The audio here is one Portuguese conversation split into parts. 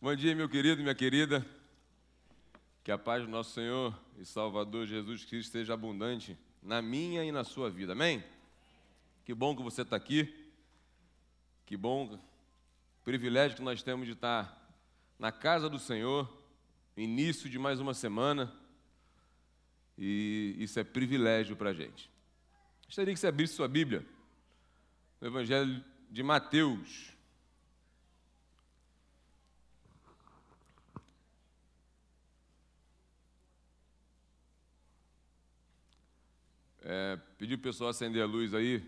Bom dia, meu querido minha querida. Que a paz do nosso Senhor e Salvador Jesus Cristo seja abundante na minha e na sua vida. Amém? Que bom que você está aqui. Que bom privilégio que nós temos de estar na casa do Senhor, início de mais uma semana. E isso é privilégio para a gente. Gostaria que você abrisse sua Bíblia no Evangelho de Mateus. É, pedir o pessoal acender a luz aí,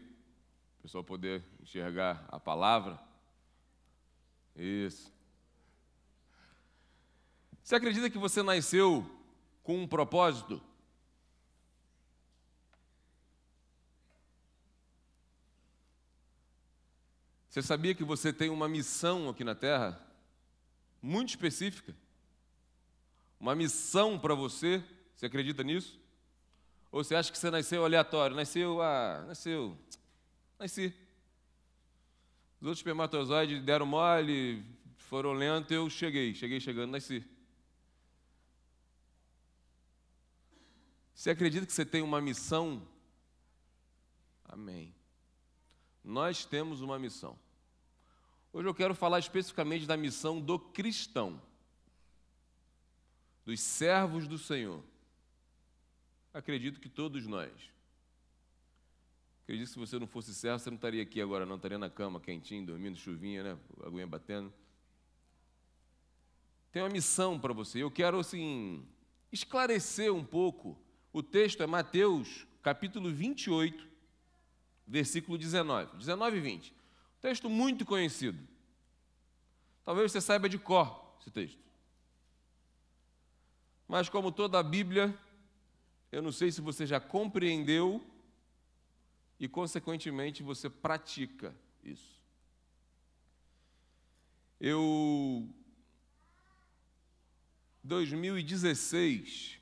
o pessoal poder enxergar a palavra. Isso. Você acredita que você nasceu com um propósito? Você sabia que você tem uma missão aqui na Terra? Muito específica. Uma missão para você? Você acredita nisso? Ou você acha que você nasceu aleatório? Nasceu, ah, nasceu, nasci. Os outros espermatozoides deram mole, foram lentos, eu cheguei, cheguei chegando, nasci. Você acredita que você tem uma missão? Amém. Nós temos uma missão. Hoje eu quero falar especificamente da missão do cristão, dos servos do Senhor. Acredito que todos nós. Acredito que se você não fosse servo, você não estaria aqui agora, não estaria na cama, quentinho, dormindo, chuvinha, né? Aguinha batendo. Tem uma missão para você. Eu quero, assim, esclarecer um pouco. O texto é Mateus, capítulo 28, versículo 19. 19 e 20. Texto muito conhecido. Talvez você saiba de cor esse texto. Mas, como toda a Bíblia, eu não sei se você já compreendeu e, consequentemente, você pratica isso. Eu. 2016,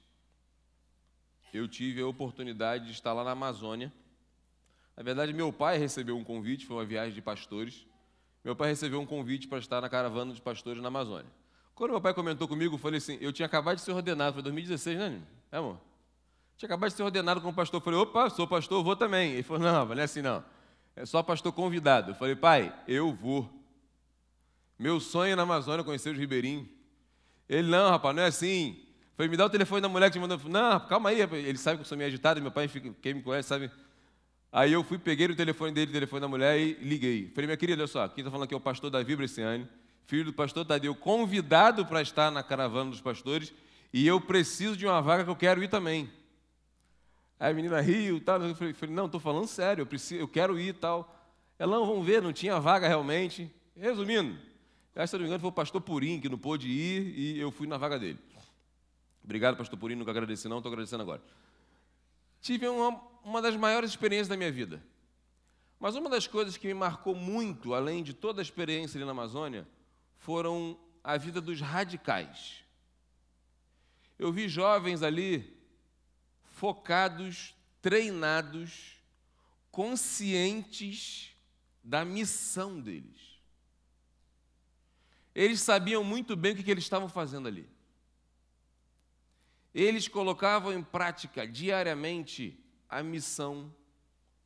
eu tive a oportunidade de estar lá na Amazônia na verdade, meu pai recebeu um convite, foi uma viagem de pastores. Meu pai recebeu um convite para estar na caravana de pastores na Amazônia. Quando meu pai comentou comigo, eu falei assim: eu tinha acabado de ser ordenado, foi 2016, né, é, amor? Tinha acabado de ser ordenado como pastor. Eu falei: opa, sou pastor, vou também. Ele falou: não, não é assim não. É só pastor convidado. Eu falei: pai, eu vou. Meu sonho é na Amazônia conhecer os ribeirinhos. Ele: não, rapaz, não é assim. Eu falei: me dá o telefone da mulher que te mandou. Não, calma aí. Ele sabe que eu sou meio agitado, meu pai, quem me conhece, sabe Aí eu fui, peguei o telefone dele, o telefone da mulher e liguei. Falei, minha querida, olha só, quem está falando aqui é o pastor Davi Bresciani, filho do pastor Tadeu, convidado para estar na caravana dos pastores, e eu preciso de uma vaga que eu quero ir também. Aí a menina riu tal, eu falei, não, estou falando sério, eu, preciso, eu quero ir e tal. Ela, não, vamos ver, não tinha vaga realmente. Resumindo, se não me engano, foi o pastor Purim que não pôde ir e eu fui na vaga dele. Obrigado, pastor Purim, nunca agradeci não, estou agradecendo agora. Tive uma, uma das maiores experiências da minha vida. Mas uma das coisas que me marcou muito, além de toda a experiência ali na Amazônia, foram a vida dos radicais. Eu vi jovens ali focados, treinados, conscientes da missão deles. Eles sabiam muito bem o que, eles estavam fazendo ali. Eles colocavam em prática diariamente a missão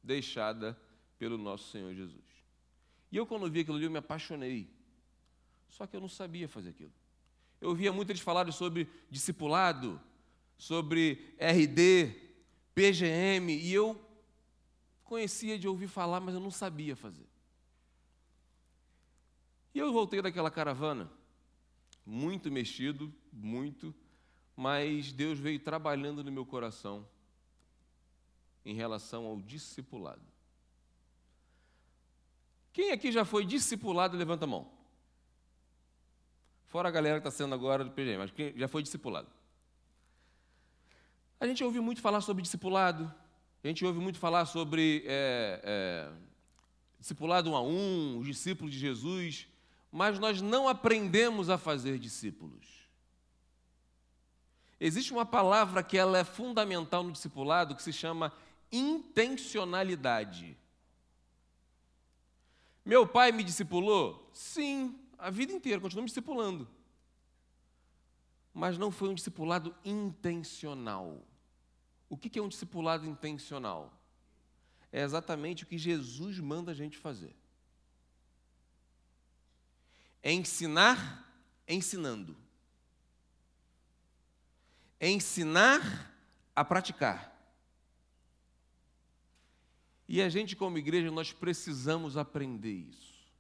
deixada pelo nosso Senhor Jesus. E eu, quando vi aquilo ali, eu me apaixonei. Só que eu não sabia fazer aquilo. Eu ouvia muito eles falarem sobre discipulado, sobre RD, PGM, e eu conhecia de ouvir falar, mas eu não sabia fazer. E eu voltei daquela caravana, muito mexido, muito, mas Deus veio trabalhando no meu coração em relação ao discipulado. Quem aqui já foi discipulado, levanta a mão. Fora a galera que está sendo agora do PGM, mas quem já foi discipulado? A gente ouve muito falar sobre discipulado, a gente ouve muito falar sobre é, é, discipulado um a um, os discípulos de Jesus, mas nós não aprendemos a fazer discípulos. Existe uma palavra que ela é fundamental no discipulado que se chama intencionalidade. Meu pai me discipulou? Sim, a vida inteira, continua me discipulando. mas não foi um discipulado intencional. O que é um discipulado intencional? É exatamente o que Jesus manda a gente fazer. É ensinar ensinando. É ensinar a praticar. E a gente, como igreja, nós precisamos aprender isso.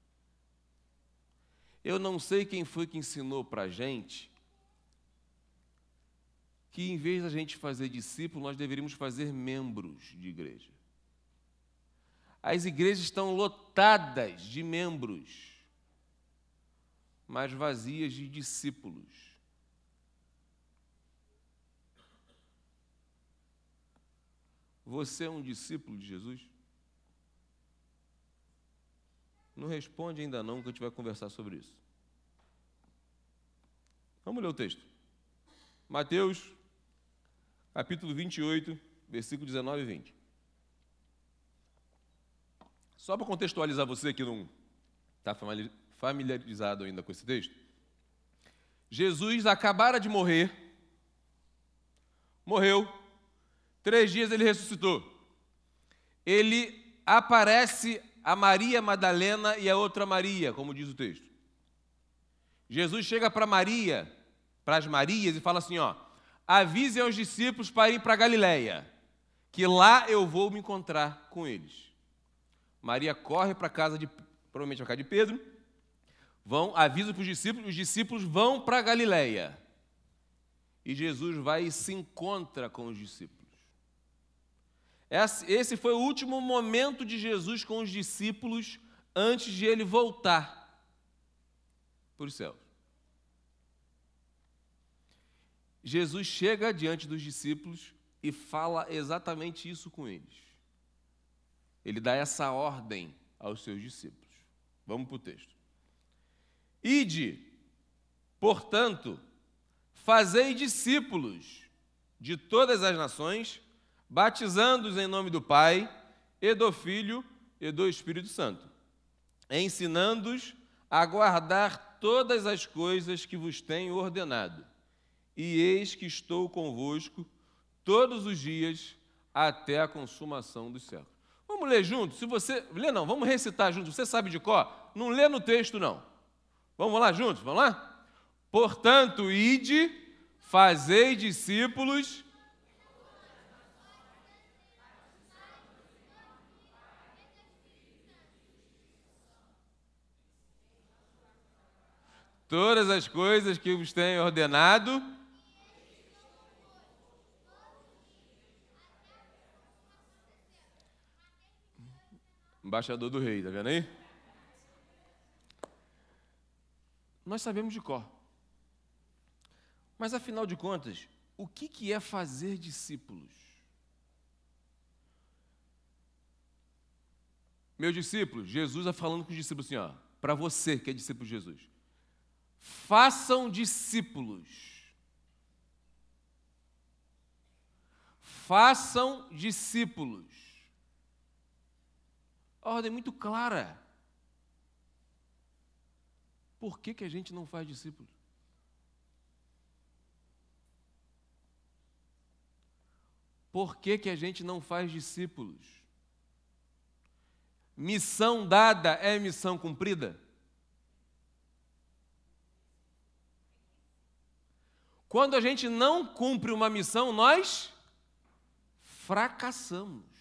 Eu não sei quem foi que ensinou para a gente que, em vez da gente fazer discípulo, nós deveríamos fazer membros de igreja. As igrejas estão lotadas de membros, mas vazias de discípulos. Você é um discípulo de Jesus? Não responde ainda não, que a gente vai conversar sobre isso. Vamos ler o texto. Mateus, capítulo 28, versículo 19 e 20. Só para contextualizar você que não está familiarizado ainda com esse texto. Jesus acabara de morrer, morreu, três dias ele ressuscitou. Ele aparece a Maria Madalena e a outra Maria, como diz o texto. Jesus chega para Maria, para as Marias, e fala assim: ó, avise aos discípulos para ir para Galiléia, que lá eu vou me encontrar com eles. Maria corre para casa de, provavelmente a casa de Pedro, vão, avisa para os discípulos, os discípulos vão para Galiléia. E Jesus vai e se encontra com os discípulos. Esse foi o último momento de Jesus com os discípulos antes de ele voltar para os céus. Jesus chega diante dos discípulos e fala exatamente isso com eles. Ele dá essa ordem aos seus discípulos. Vamos para o texto. Ide, portanto, fazei discípulos de todas as nações, batizando-os em nome do Pai, e do Filho e do Espírito Santo, ensinando-os a guardar todas as coisas que vos tenho ordenado. E eis que estou convosco todos os dias até a consumação dos séculos. Vamos ler junto? Se você. Lê não, vamos recitar junto. Você sabe de cor? Não lê no texto, não. Vamos lá juntos? Vamos lá? Portanto, ide, fazei discípulos todas as coisas que vos tenho ordenado. Embaixador do rei, tá vendo aí? Nós sabemos de cor. Mas afinal de contas, o que, que é fazer discípulos? Meus discípulos, Jesus está falando com os discípulos assim, ó, para você que é discípulo de Jesus façam discípulos. Façam discípulos. A ordem é muito clara. Por que, que a gente não faz discípulos? Por que, que a gente não faz discípulos? Missão dada é missão cumprida? Quando a gente não cumpre uma missão, nós fracassamos.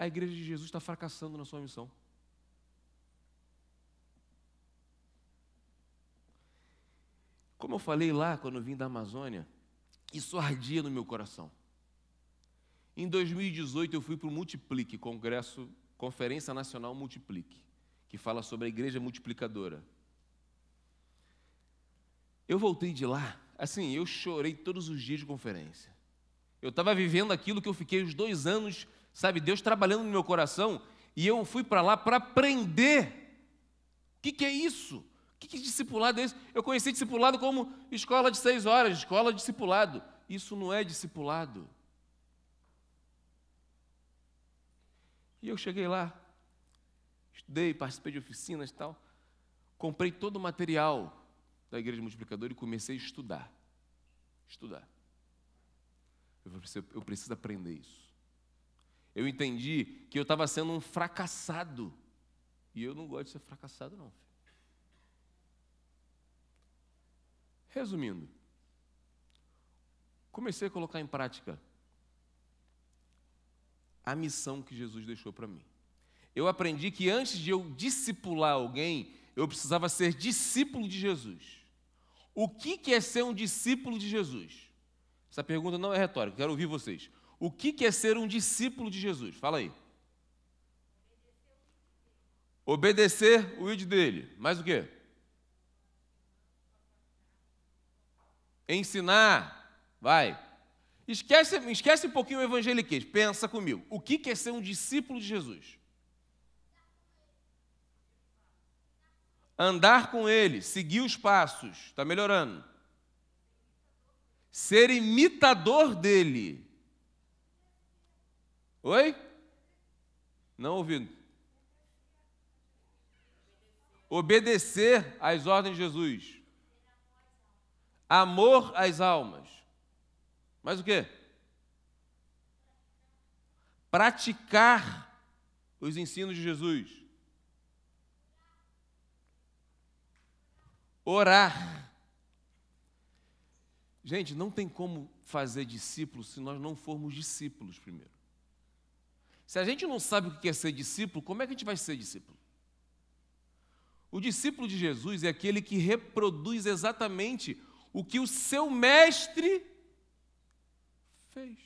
A igreja de Jesus está fracassando na sua missão. Como eu falei lá quando eu vim da Amazônia, isso ardia no meu coração. Em 2018 eu fui para o Multiplique, Congresso, Conferência Nacional Multiplique que fala sobre a igreja multiplicadora. Eu voltei de lá, assim, eu chorei todos os dias de conferência. Eu estava vivendo aquilo que eu fiquei os dois anos, sabe, Deus trabalhando no meu coração, e eu fui para lá para aprender. O que, que, é isso? O que, que discipulado é isso? Eu conheci discipulado como escola de seis horas, escola de discipulado. Isso não é discipulado. E eu cheguei lá, estudei, participei de oficinas e tal. Comprei todo o material da Igreja Multiplicadora e comecei a estudar. Estudar. Eu preciso, eu preciso aprender isso. Eu entendi que eu estava sendo um fracassado. E eu não gosto de ser fracassado, não. Resumindo, comecei a colocar em prática a missão que Jesus deixou para mim. Eu aprendi que antes de eu discipular alguém, eu precisava ser discípulo de Jesus. O que é ser um discípulo de Jesus? Essa pergunta não é retórica, quero ouvir vocês. O que é ser um discípulo de Jesus? Fala aí. Obedecer o ídolo dele. Mais o quê? Ensinar. Vai. Esquece, esquece um pouquinho o evangeliquez. Pensa comigo. O que é ser um discípulo de Jesus? Andar com ele, seguir os passos. Está melhorando. Ser imitador dele. Oi? Não ouvindo. Obedecer às ordens de Jesus. Amor às almas. Mais o quê? Praticar os ensinos de Jesus. Orar. Gente, não tem como fazer discípulos se nós não formos discípulos primeiro. Se a gente não sabe o que é ser discípulo, como é que a gente vai ser discípulo? O discípulo de Jesus é aquele que reproduz exatamente o que o seu mestre fez.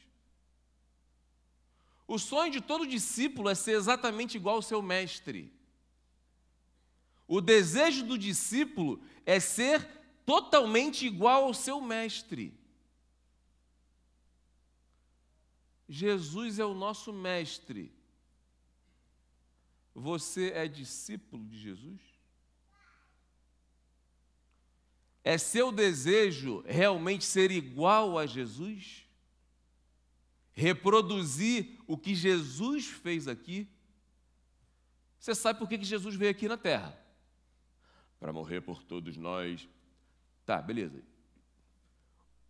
O sonho de todo discípulo é ser exatamente igual ao seu mestre. O desejo do discípulo é ser totalmente igual ao seu mestre. Jesus é o nosso mestre. Você é discípulo de Jesus? É seu desejo realmente ser igual a Jesus? Reproduzir o que Jesus fez aqui? Você sabe por que Jesus veio aqui na terra? Para morrer por todos nós. Tá, beleza.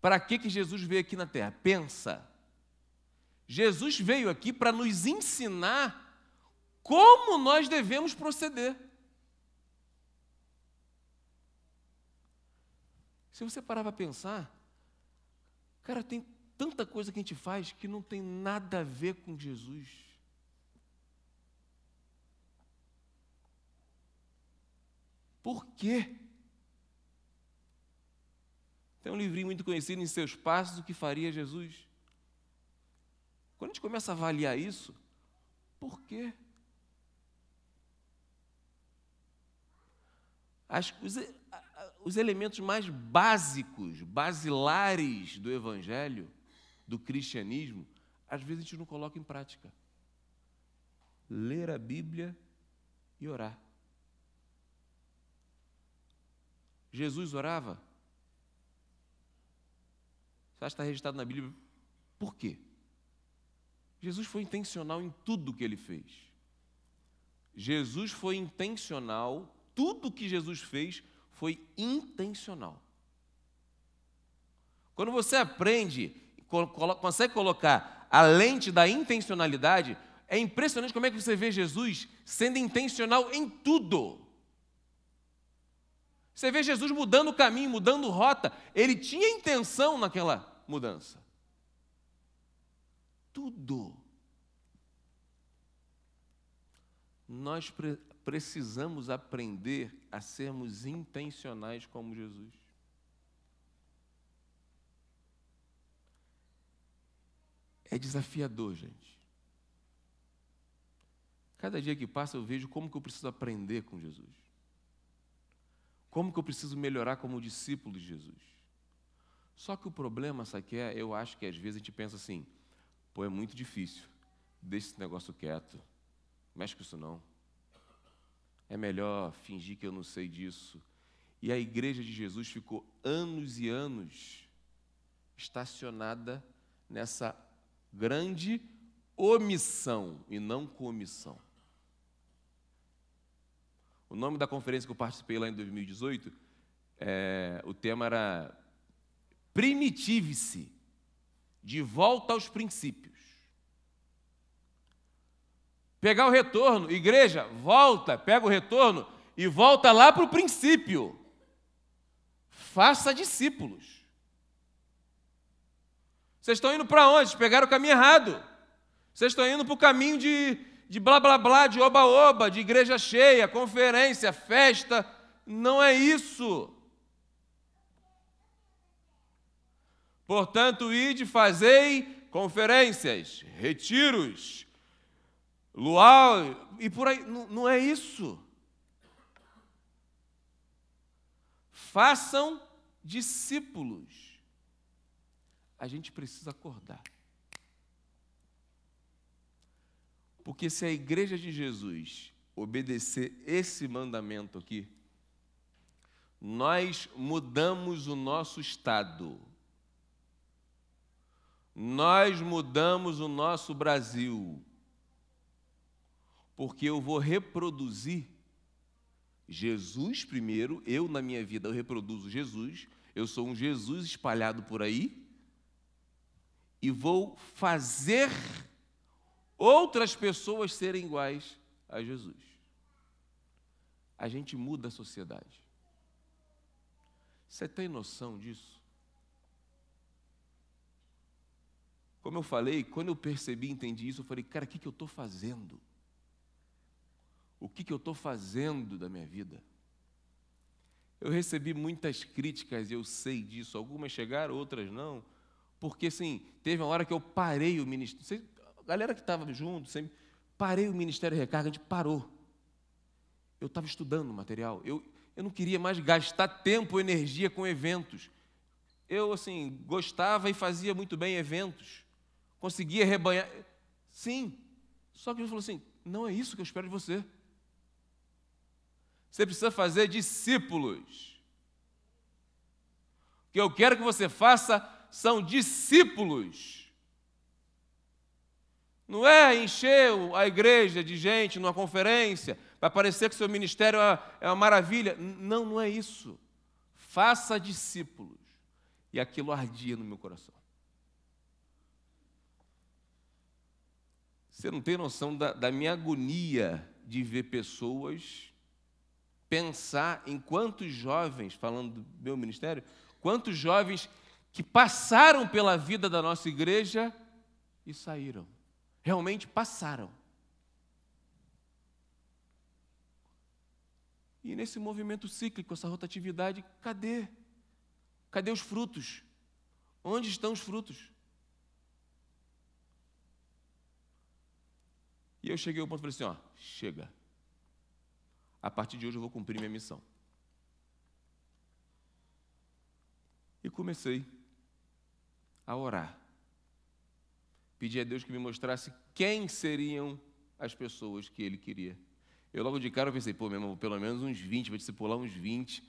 Para que, que Jesus veio aqui na terra? Pensa. Jesus veio aqui para nos ensinar como nós devemos proceder. Se você parar para pensar, cara, tem tanta coisa que a gente faz que não tem nada a ver com Jesus. Por quê? Tem um livrinho muito conhecido em seus passos, o que faria Jesus. Quando a gente começa a avaliar isso, por quê? As, os, os elementos mais básicos, basilares do Evangelho, do cristianismo, às vezes a gente não coloca em prática. Ler a Bíblia e orar. Jesus orava? Você acha que está registrado na Bíblia? Por quê? Jesus foi intencional em tudo que ele fez. Jesus foi intencional, tudo que Jesus fez foi intencional. Quando você aprende, consegue colocar a lente da intencionalidade, é impressionante como é que você vê Jesus sendo intencional em tudo. Você vê Jesus mudando o caminho, mudando rota. Ele tinha intenção naquela mudança. Tudo. Nós precisamos aprender a sermos intencionais como Jesus. É desafiador, gente. Cada dia que passa eu vejo como que eu preciso aprender com Jesus. Como que eu preciso melhorar como discípulo de Jesus. Só que o problema, sabe que é? Eu acho que às vezes a gente pensa assim, pô, é muito difícil. Deixa esse negócio quieto. Mexe com isso não é melhor fingir que eu não sei disso. E a igreja de Jesus ficou anos e anos estacionada nessa grande omissão e não comissão. O nome da conferência que eu participei lá em 2018, é, o tema era Primitive-se, de volta aos princípios. Pegar o retorno, igreja, volta, pega o retorno e volta lá para o princípio. Faça discípulos. Vocês estão indo para onde? Pegaram o caminho errado. Vocês estão indo para o caminho de, de blá blá blá, de oba-oba, de igreja cheia, conferência, festa. Não é isso. Portanto, ide, fazei conferências, retiros, luau, e por aí. Não, não é isso. Façam discípulos. A gente precisa acordar. Porque se a igreja de Jesus obedecer esse mandamento aqui, nós mudamos o nosso estado. Nós mudamos o nosso Brasil. Porque eu vou reproduzir Jesus primeiro, eu na minha vida eu reproduzo Jesus, eu sou um Jesus espalhado por aí, e vou fazer outras pessoas serem iguais a Jesus. A gente muda a sociedade. Você tem noção disso? Como eu falei, quando eu percebi, entendi isso, eu falei, cara, o que, que eu estou fazendo? O que, que eu estou fazendo da minha vida? Eu recebi muitas críticas, eu sei disso. Algumas chegaram, outras não. Porque, assim, teve uma hora que eu parei o ministério. A galera que estava junto, sempre, parei o Ministério Recarga, a gente parou. Eu estava estudando material. Eu, eu não queria mais gastar tempo e energia com eventos. Eu, assim, gostava e fazia muito bem eventos conseguia rebanhar. Sim. Só que Jesus falou assim: não é isso que eu espero de você. Você precisa fazer discípulos. O que eu quero que você faça são discípulos. Não é encher a igreja de gente numa conferência para parecer que seu ministério é, é uma maravilha. Não, não é isso. Faça discípulos. E aquilo ardia no meu coração. Você não tem noção da, da minha agonia de ver pessoas pensar em quantos jovens, falando do meu ministério, quantos jovens que passaram pela vida da nossa igreja e saíram. Realmente passaram. E nesse movimento cíclico, essa rotatividade, cadê? Cadê os frutos? Onde estão os frutos? E eu cheguei ao ponto e falei assim: ó, chega. A partir de hoje eu vou cumprir minha missão. E comecei a orar. Pedi a Deus que me mostrasse quem seriam as pessoas que Ele queria. Eu logo de cara pensei, pô, meu irmão, pelo menos uns 20, vai discipular uns 20,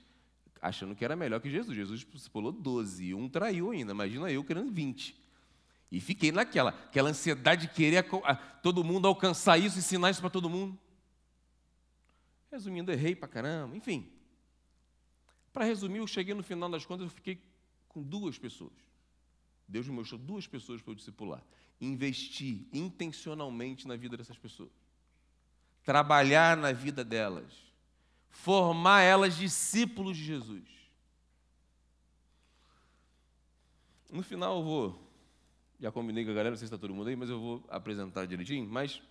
achando que era melhor que Jesus. Jesus discipulou 12, um traiu ainda, imagina eu querendo 20. E fiquei naquela, aquela ansiedade de querer todo mundo alcançar isso, ensinar isso para todo mundo. Resumindo, errei para caramba, enfim. Para resumir, eu cheguei no final das contas, eu fiquei com duas pessoas. Deus me mostrou duas pessoas para eu discipular. Investir intencionalmente na vida dessas pessoas. Trabalhar na vida delas. Formar elas discípulos de Jesus. No final eu vou já combinei com a galera, não sei se está todo mundo aí, mas eu vou apresentar direitinho. Mas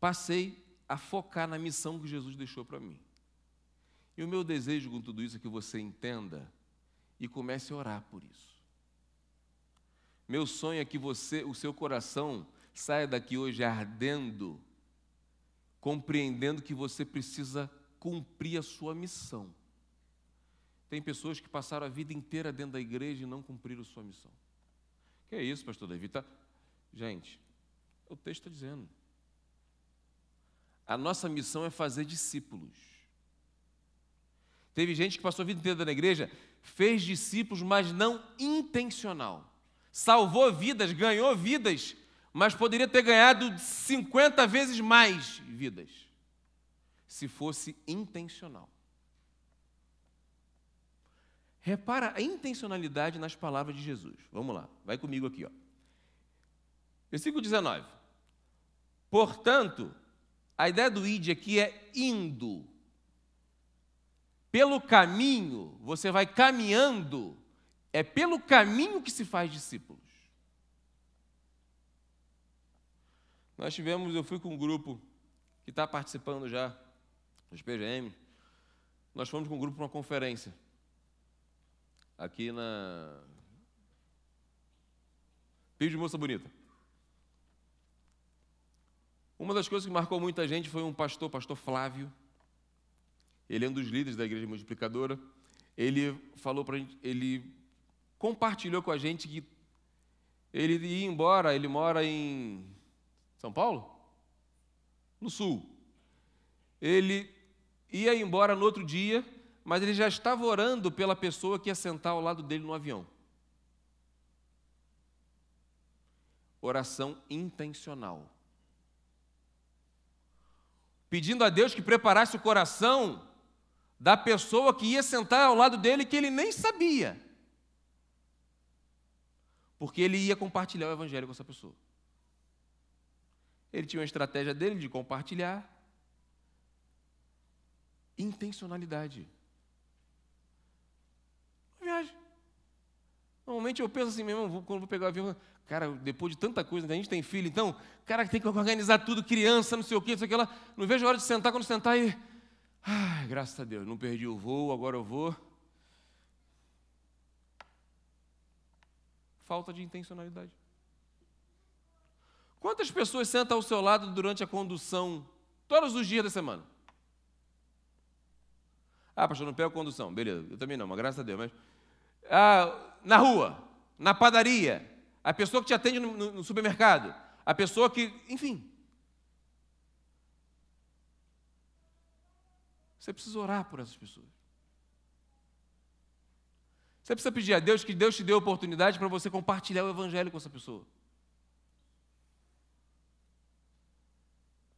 passei a focar na missão que Jesus deixou para mim. E o meu desejo com tudo isso é que você entenda e comece a orar por isso. Meu sonho é que você, o seu coração, saia daqui hoje ardendo, compreendendo que você precisa cumprir a sua missão. Tem pessoas que passaram a vida inteira dentro da igreja e não cumpriram sua missão. Que é isso, pastor Davi? Tá... Gente, o texto está dizendo. A nossa missão é fazer discípulos. Teve gente que passou a vida inteira na igreja, fez discípulos, mas não intencional. Salvou vidas, ganhou vidas, mas poderia ter ganhado 50 vezes mais vidas. se fosse intencional. Repara a intencionalidade nas palavras de Jesus. Vamos lá, vai comigo aqui. Ó. Versículo 19. Portanto, a ideia do id aqui é indo. Pelo caminho, você vai caminhando, é pelo caminho que se faz discípulos. Nós tivemos, eu fui com um grupo que está participando já dos PGM. Nós fomos com um grupo para uma conferência aqui na Pio de Moça Bonita. Uma das coisas que marcou muita gente foi um pastor, pastor Flávio. Ele é um dos líderes da igreja multiplicadora. Ele falou para gente, ele compartilhou com a gente que ele ia embora, ele mora em São Paulo? No sul. Ele ia embora no outro dia, mas ele já estava orando pela pessoa que ia sentar ao lado dele no avião. Oração intencional pedindo a Deus que preparasse o coração da pessoa que ia sentar ao lado dele que ele nem sabia. Porque ele ia compartilhar o evangelho com essa pessoa. Ele tinha uma estratégia dele de compartilhar. Intencionalidade. Uma viagem. Normalmente eu penso assim mesmo, quando vou pegar o avião, Cara, depois de tanta coisa, a gente tem filho, então, cara tem que organizar tudo, criança, não sei o quê, não sei o que lá. Não vejo a hora de sentar, quando sentar e. Ai, graças a Deus, não perdi o voo, agora eu vou. Falta de intencionalidade. Quantas pessoas sentam ao seu lado durante a condução, todos os dias da semana? Ah, pastor, não pego condução. Beleza, eu também não, mas graças a Deus. Mas, ah, na rua, na padaria, a pessoa que te atende no, no, no supermercado, a pessoa que, enfim. Você precisa orar por essas pessoas. Você precisa pedir a Deus que Deus te dê a oportunidade para você compartilhar o Evangelho com essa pessoa.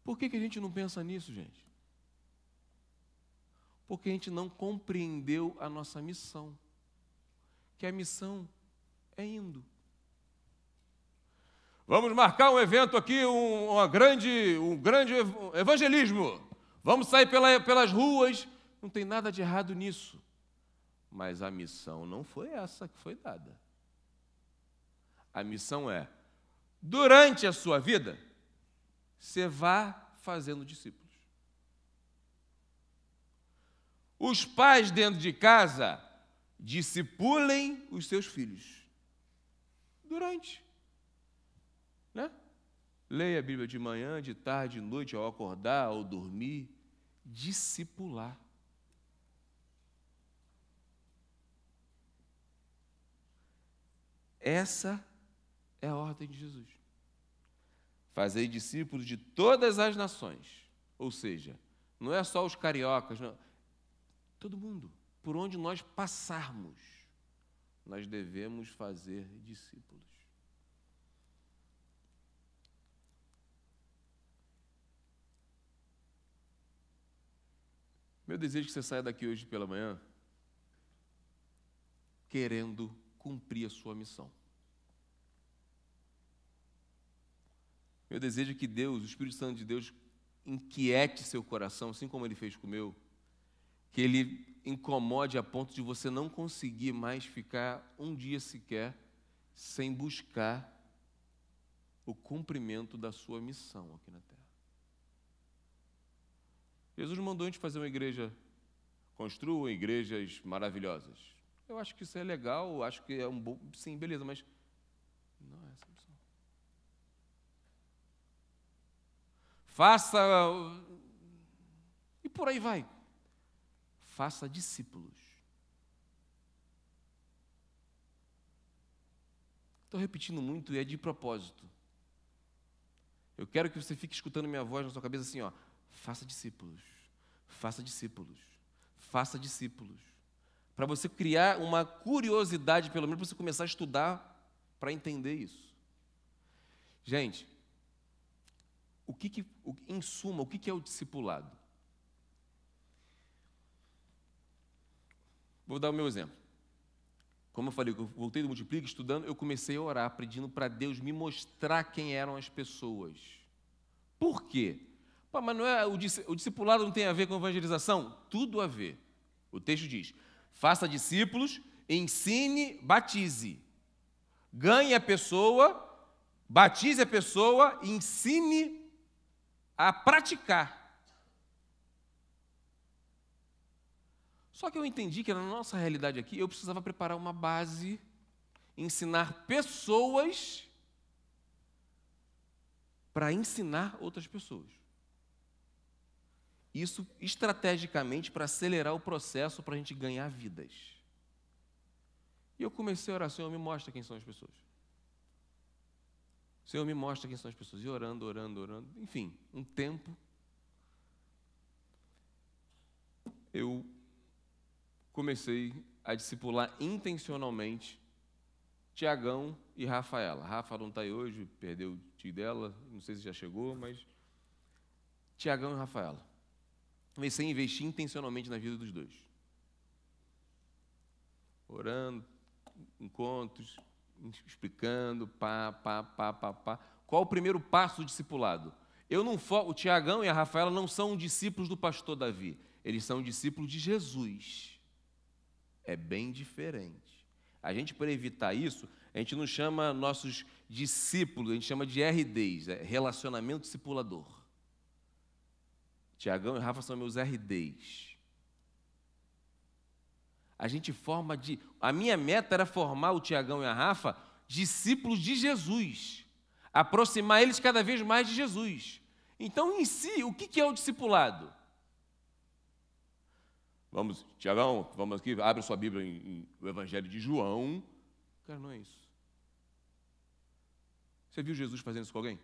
Por que, que a gente não pensa nisso, gente? Porque a gente não compreendeu a nossa missão. Que a missão é indo. Vamos marcar um evento aqui, um, uma grande, um grande evangelismo. Vamos sair pela, pelas ruas. Não tem nada de errado nisso. Mas a missão não foi essa que foi dada. A missão é, durante a sua vida, você vá fazendo discípulos. Os pais dentro de casa discipulem os seus filhos. Durante. Né? Leia a Bíblia de manhã, de tarde, de noite, ao acordar, ao dormir. Discipular. Essa é a ordem de Jesus. Fazer discípulos de todas as nações. Ou seja, não é só os cariocas, não. todo mundo. Por onde nós passarmos, nós devemos fazer discípulos. Meu desejo é que você saia daqui hoje pela manhã querendo cumprir a sua missão. Meu desejo é que Deus, o Espírito Santo de Deus, inquiete seu coração, assim como ele fez com o meu, que ele incomode a ponto de você não conseguir mais ficar um dia sequer sem buscar o cumprimento da sua missão aqui na terra. Jesus mandou a gente fazer uma igreja, construam igrejas maravilhosas. Eu acho que isso é legal, acho que é um bom. Sim, beleza, mas não é essa a missão. Faça. E por aí vai. Faça discípulos. Estou repetindo muito e é de propósito. Eu quero que você fique escutando minha voz na sua cabeça assim, ó. Faça discípulos. Faça discípulos. Faça discípulos. Para você criar uma curiosidade, pelo menos, para você começar a estudar para entender isso. Gente, o que, que em suma, o que, que é o discipulado? Vou dar o meu exemplo. Como eu falei, eu voltei do Multiplica estudando, eu comecei a orar, pedindo para Deus me mostrar quem eram as pessoas. Por quê? Pá, mas não é, o, o discipulado não tem a ver com evangelização? Tudo a ver. O texto diz: faça discípulos, ensine, batize. Ganhe a pessoa, batize a pessoa, ensine a praticar. Só que eu entendi que na nossa realidade aqui eu precisava preparar uma base, ensinar pessoas para ensinar outras pessoas. Isso estrategicamente para acelerar o processo para a gente ganhar vidas. E eu comecei a orar, Senhor, me mostra quem são as pessoas. Senhor, me mostra quem são as pessoas. E orando, orando, orando. Enfim, um tempo. Eu comecei a discipular intencionalmente Tiagão e Rafaela. Rafa não está aí hoje, perdeu o tio dela, não sei se já chegou, mas Tiagão e Rafaela. Comecei a investir intencionalmente na vida dos dois. Orando, encontros, explicando, pá, pá, pá, pá, pá. Qual o primeiro passo do discipulado? Eu não o Tiagão e a Rafaela não são discípulos do pastor Davi, eles são discípulos de Jesus. É bem diferente. A gente, para evitar isso, a gente não chama nossos discípulos, a gente chama de RDs, é relacionamento discipulador. Tiagão e Rafa são meus RDs. A gente forma de. A minha meta era formar o Tiagão e a Rafa discípulos de Jesus, aproximar eles cada vez mais de Jesus. Então, em si, o que é o discipulado? Vamos, Tiagão, vamos aqui, abre sua Bíblia em, em, o Evangelho de João. Cara, não é isso. Você viu Jesus fazendo isso com alguém?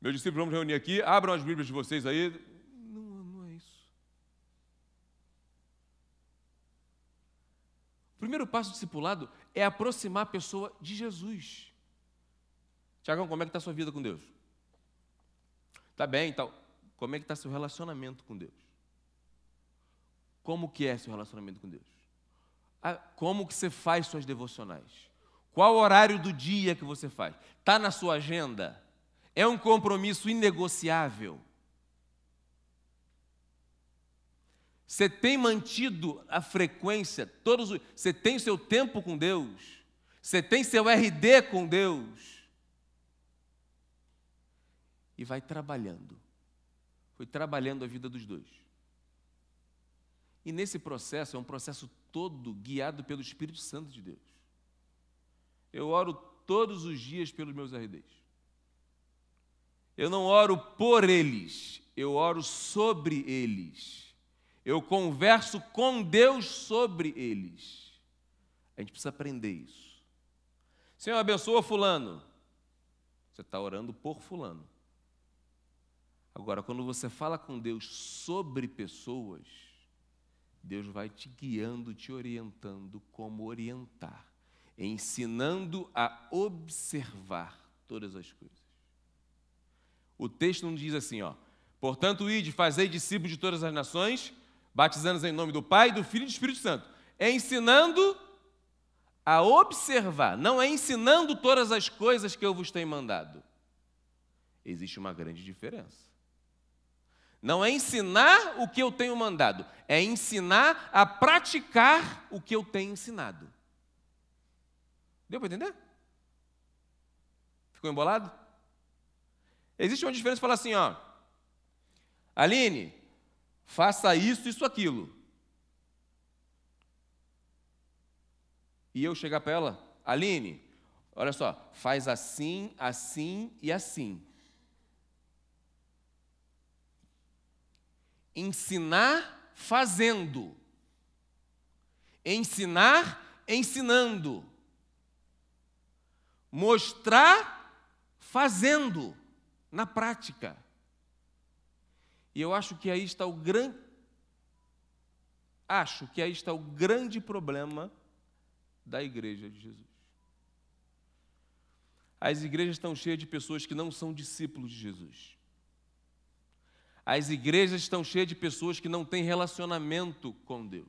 Meus discípulos, vamos reunir aqui, abram as Bíblias de vocês aí. Não, não é isso. O primeiro passo do discipulado é aproximar a pessoa de Jesus. Tiagão, como é que está a sua vida com Deus? Está bem, então. Como é que está seu relacionamento com Deus? Como que é seu relacionamento com Deus? Ah, como que você faz suas devocionais? Qual horário do dia que você faz? Está na sua agenda? É um compromisso inegociável? Você tem mantido a frequência, todos os, você tem seu tempo com Deus? Você tem seu RD com Deus? E vai trabalhando. Foi trabalhando a vida dos dois. E nesse processo, é um processo todo guiado pelo Espírito Santo de Deus. Eu oro todos os dias pelos meus RDs. Eu não oro por eles, eu oro sobre eles. Eu converso com Deus sobre eles. A gente precisa aprender isso. Senhor, abençoa Fulano. Você está orando por Fulano. Agora, quando você fala com Deus sobre pessoas, Deus vai te guiando, te orientando como orientar, ensinando a observar todas as coisas. O texto não diz assim, ó. Portanto, ide, fazei discípulos de todas as nações, batizando-os em nome do Pai, do Filho e do Espírito Santo. É ensinando a observar, não é ensinando todas as coisas que eu vos tenho mandado. Existe uma grande diferença. Não é ensinar o que eu tenho mandado, é ensinar a praticar o que eu tenho ensinado. Deu para entender? Ficou embolado? Existe uma diferença falar assim, ó. Aline, faça isso, isso, aquilo. E eu chegar para ela, Aline, olha só, faz assim, assim e assim. Ensinar fazendo, ensinar ensinando, mostrar fazendo, na prática. E eu acho que aí está o grande. Acho que aí está o grande problema da igreja de Jesus. As igrejas estão cheias de pessoas que não são discípulos de Jesus. As igrejas estão cheias de pessoas que não têm relacionamento com Deus.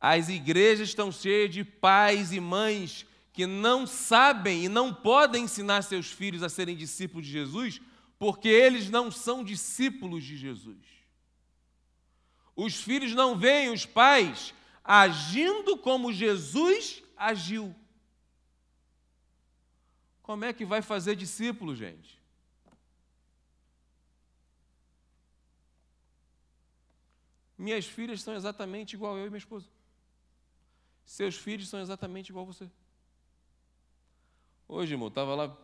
As igrejas estão cheias de pais e mães que não sabem e não podem ensinar seus filhos a serem discípulos de Jesus, porque eles não são discípulos de Jesus. Os filhos não veem os pais agindo como Jesus agiu. Como é que vai fazer discípulo, gente? Minhas filhas são exatamente igual eu e minha esposa. Seus filhos são exatamente igual você. Hoje, irmão, estava lá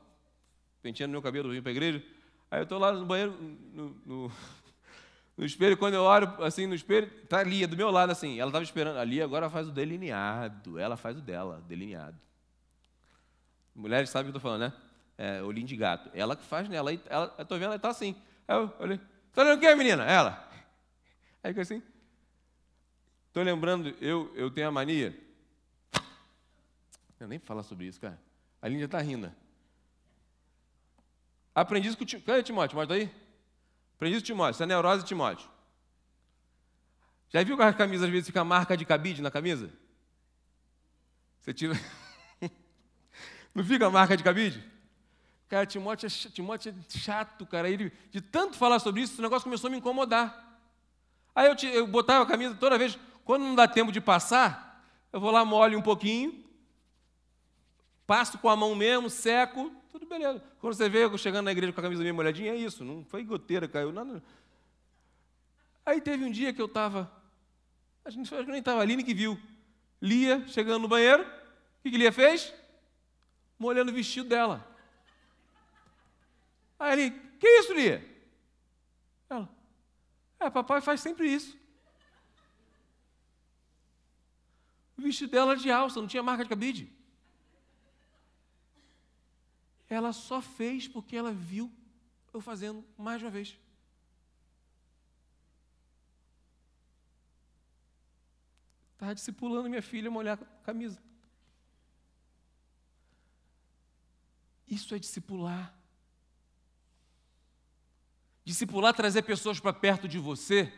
penteando meu cabelo, vim para a igreja. Aí eu estou lá no banheiro, no, no, no, espelho, quando eu olho assim no espelho, está a Lia do meu lado assim. Ela estava esperando. A Lia agora faz o delineado. Ela faz o dela, delineado. Mulheres sabem o que eu estou falando, né? É, olhinho de gato. Ela que faz nela. Ela, eu estou vendo, ela está assim. Aí eu olhei. Está olhando o que, menina? Ela. Aí fica assim. Estou lembrando, eu, eu tenho a mania. Eu nem falar sobre isso, cara. A Lídia está rindo. Aprendi isso com o. Cadê Timóteo? Timóteo está aí? Aprendi isso com Timóteo. Isso é neurose Timóteo. Já viu que a camisa às vezes fica marca de cabide na camisa? Você tira. Não fica marca de cabide? Cara, Timóteo é, Timóteo é chato, cara. Ele, de tanto falar sobre isso, esse negócio começou a me incomodar. Aí eu, eu botava a camisa toda vez, quando não dá tempo de passar, eu vou lá, molho um pouquinho, passo com a mão mesmo, seco, tudo beleza. Quando você vê eu chegando na igreja com a camisa meio molhadinha, é isso, não foi goteira, caiu nada. Aí teve um dia que eu estava, a gente nem estava ali, nem que viu. Lia chegando no banheiro, o que, que Lia fez? Molhando o vestido dela. Aí ele, que isso, Lia? Ela, é, papai faz sempre isso. O vestido dela de alça, não tinha marca de cabide. Ela só fez porque ela viu eu fazendo mais uma vez. Estava discipulando minha filha a molhar a camisa. Isso é discipular. Discipular, trazer pessoas para perto de você,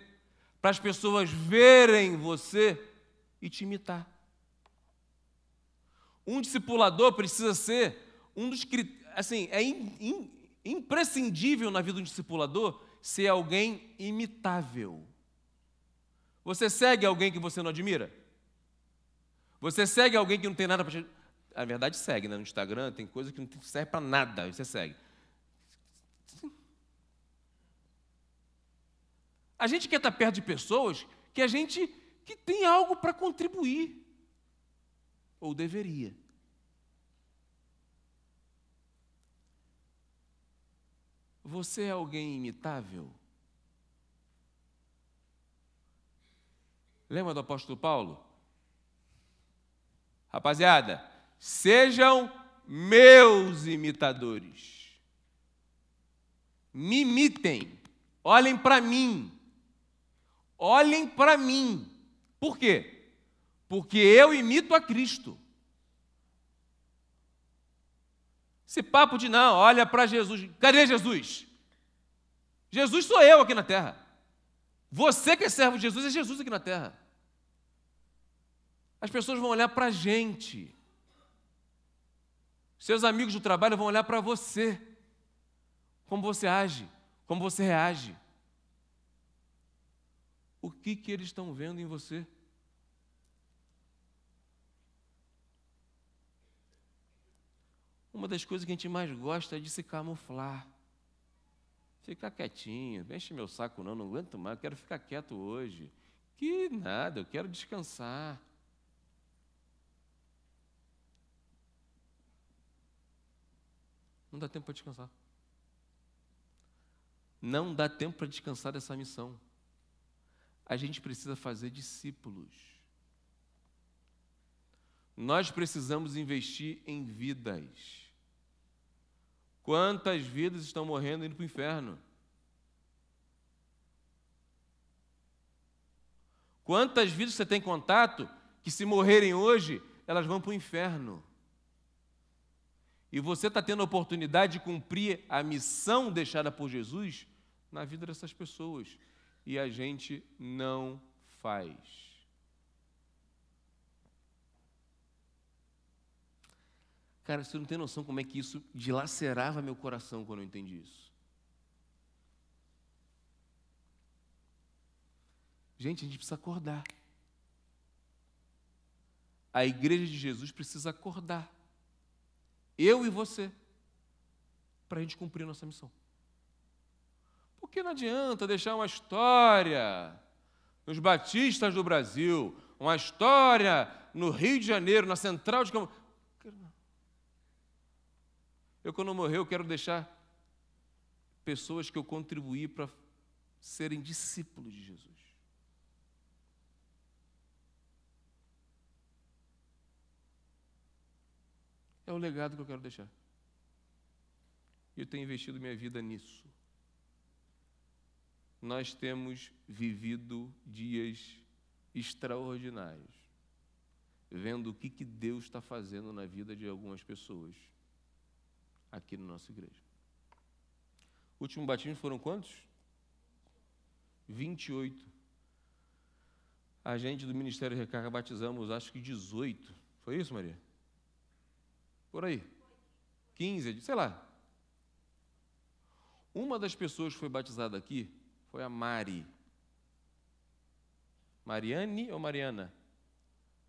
para as pessoas verem você e te imitar. Um discipulador precisa ser um dos assim, é in, in, imprescindível na vida de um discipulador ser alguém imitável. Você segue alguém que você não admira? Você segue alguém que não tem nada para te... Na verdade, segue, né? No Instagram tem coisa que não serve para nada, você segue. A gente quer estar perto de pessoas que a gente que tem algo para contribuir. Ou deveria. Você é alguém imitável? Lembra do apóstolo Paulo? Rapaziada, sejam meus imitadores. Me imitem. Olhem para mim. Olhem para mim. Por quê? Porque eu imito a Cristo. Esse papo de não, olha para Jesus. Cadê Jesus? Jesus sou eu aqui na terra. Você que é servo de Jesus é Jesus aqui na terra. As pessoas vão olhar para a gente. Seus amigos do trabalho vão olhar para você. Como você age, como você reage o que, que eles estão vendo em você. Uma das coisas que a gente mais gosta é de se camuflar. Ficar quietinho, enche meu saco não, não aguento mais, quero ficar quieto hoje. Que nada, eu quero descansar. Não dá tempo para descansar. Não dá tempo para descansar dessa missão a gente precisa fazer discípulos. Nós precisamos investir em vidas. Quantas vidas estão morrendo indo para o inferno? Quantas vidas você tem contato que, se morrerem hoje, elas vão para o inferno? E você está tendo a oportunidade de cumprir a missão deixada por Jesus na vida dessas pessoas e a gente não faz. Cara, você não tem noção como é que isso dilacerava meu coração quando eu entendi isso. Gente, a gente precisa acordar. A igreja de Jesus precisa acordar. Eu e você. Para a gente cumprir nossa missão. Porque não adianta deixar uma história nos batistas do Brasil, uma história no Rio de Janeiro, na central de Campo. Eu, quando morrer, eu quero deixar pessoas que eu contribuí para serem discípulos de Jesus. É o legado que eu quero deixar. Eu tenho investido minha vida nisso. Nós temos vivido dias extraordinários, vendo o que, que Deus está fazendo na vida de algumas pessoas aqui na nossa igreja. O último batismo foram quantos? 28. A gente do Ministério Recarga batizamos, acho que 18. Foi isso, Maria? Por aí. 15, sei lá. Uma das pessoas que foi batizada aqui foi a Mari. Mariane ou Mariana?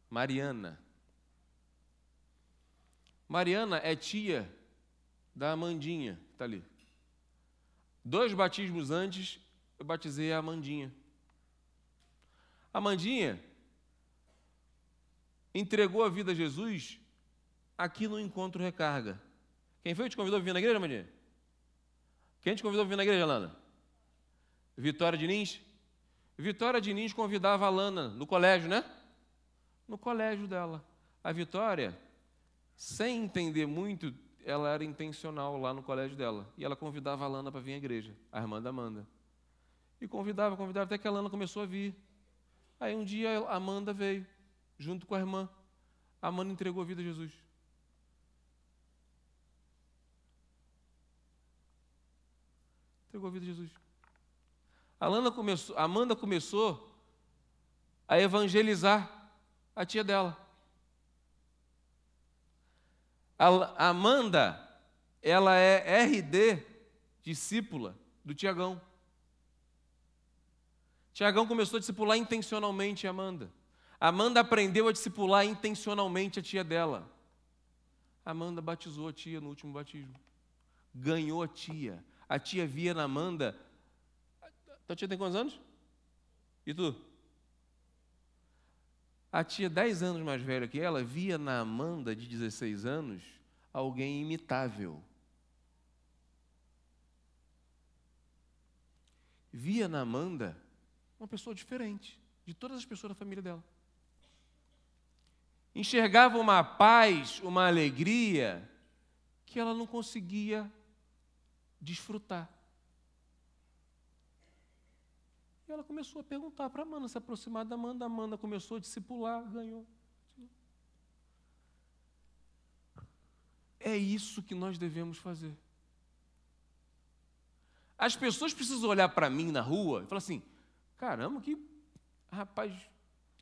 Mariana. Mariana é tia da Amandinha, está ali. Dois batismos antes, eu batizei a Amandinha. A Amandinha entregou a vida a Jesus aqui no Encontro Recarga. Quem foi que te convidou a vir na igreja, Amandinha? Quem te convidou a vir na igreja, Lana? Vitória Diniz? Vitória Diniz convidava a Lana no colégio, né? No colégio dela. A Vitória, sem entender muito, ela era intencional lá no colégio dela. E ela convidava a Lana para vir à igreja, a irmã da Amanda. E convidava, convidava, até que a Lana começou a vir. Aí um dia a Amanda veio, junto com a irmã. A Amanda entregou a vida a Jesus. Entregou a vida a Jesus. A Lana começou, a Amanda começou a evangelizar a tia dela. A Amanda, ela é RD, discípula do Tiagão. Tiagão começou a discipular intencionalmente a Amanda. Amanda aprendeu a discipular intencionalmente a tia dela. Amanda batizou a tia no último batismo. Ganhou a tia. A tia via na Amanda. Tua tia tem quantos anos? E tu? A tia, 10 anos mais velha que ela, via na Amanda, de 16 anos, alguém imitável. Via na Amanda uma pessoa diferente de todas as pessoas da família dela. Enxergava uma paz, uma alegria que ela não conseguia desfrutar. E ela começou a perguntar para Amanda, se aproximar da Amanda. Amanda começou a discipular, ganhou. É isso que nós devemos fazer. As pessoas precisam olhar para mim na rua e falar assim: caramba, que rapaz,